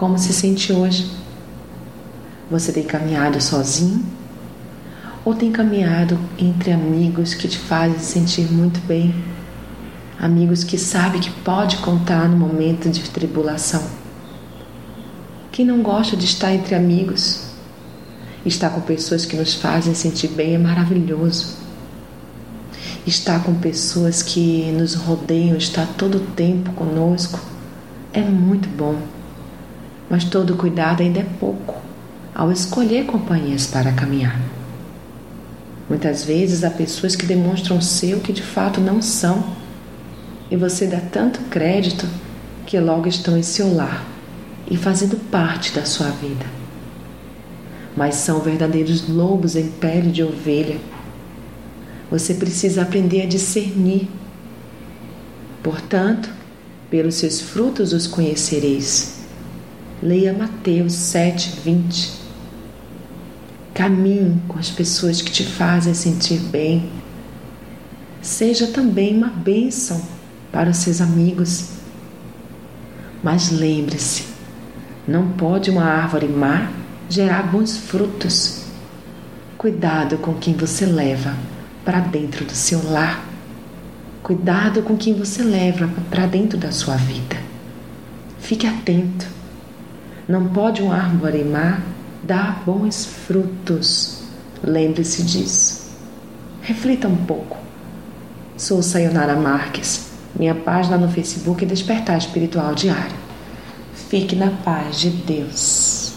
Como se sente hoje? Você tem caminhado sozinho? Ou tem caminhado entre amigos que te fazem sentir muito bem? Amigos que sabe que pode contar no momento de tribulação? Quem não gosta de estar entre amigos? Estar com pessoas que nos fazem sentir bem é maravilhoso. Estar com pessoas que nos rodeiam, estar todo o tempo conosco, é muito bom. Mas todo cuidado ainda é pouco ao escolher companhias para caminhar. Muitas vezes há pessoas que demonstram ser o que de fato não são, e você dá tanto crédito que logo estão em seu lar e fazendo parte da sua vida. Mas são verdadeiros lobos em pele de ovelha. Você precisa aprender a discernir. Portanto, pelos seus frutos os conhecereis. Leia Mateus 7, 20. Caminhe com as pessoas que te fazem sentir bem. Seja também uma bênção para os seus amigos. Mas lembre-se, não pode uma árvore má gerar bons frutos. Cuidado com quem você leva para dentro do seu lar. Cuidado com quem você leva para dentro da sua vida. Fique atento. Não pode uma árvore má dar bons frutos. Lembre-se disso. Reflita um pouco. Sou Sayonara Marques. Minha página no Facebook é Despertar Espiritual Diário. Fique na paz de Deus.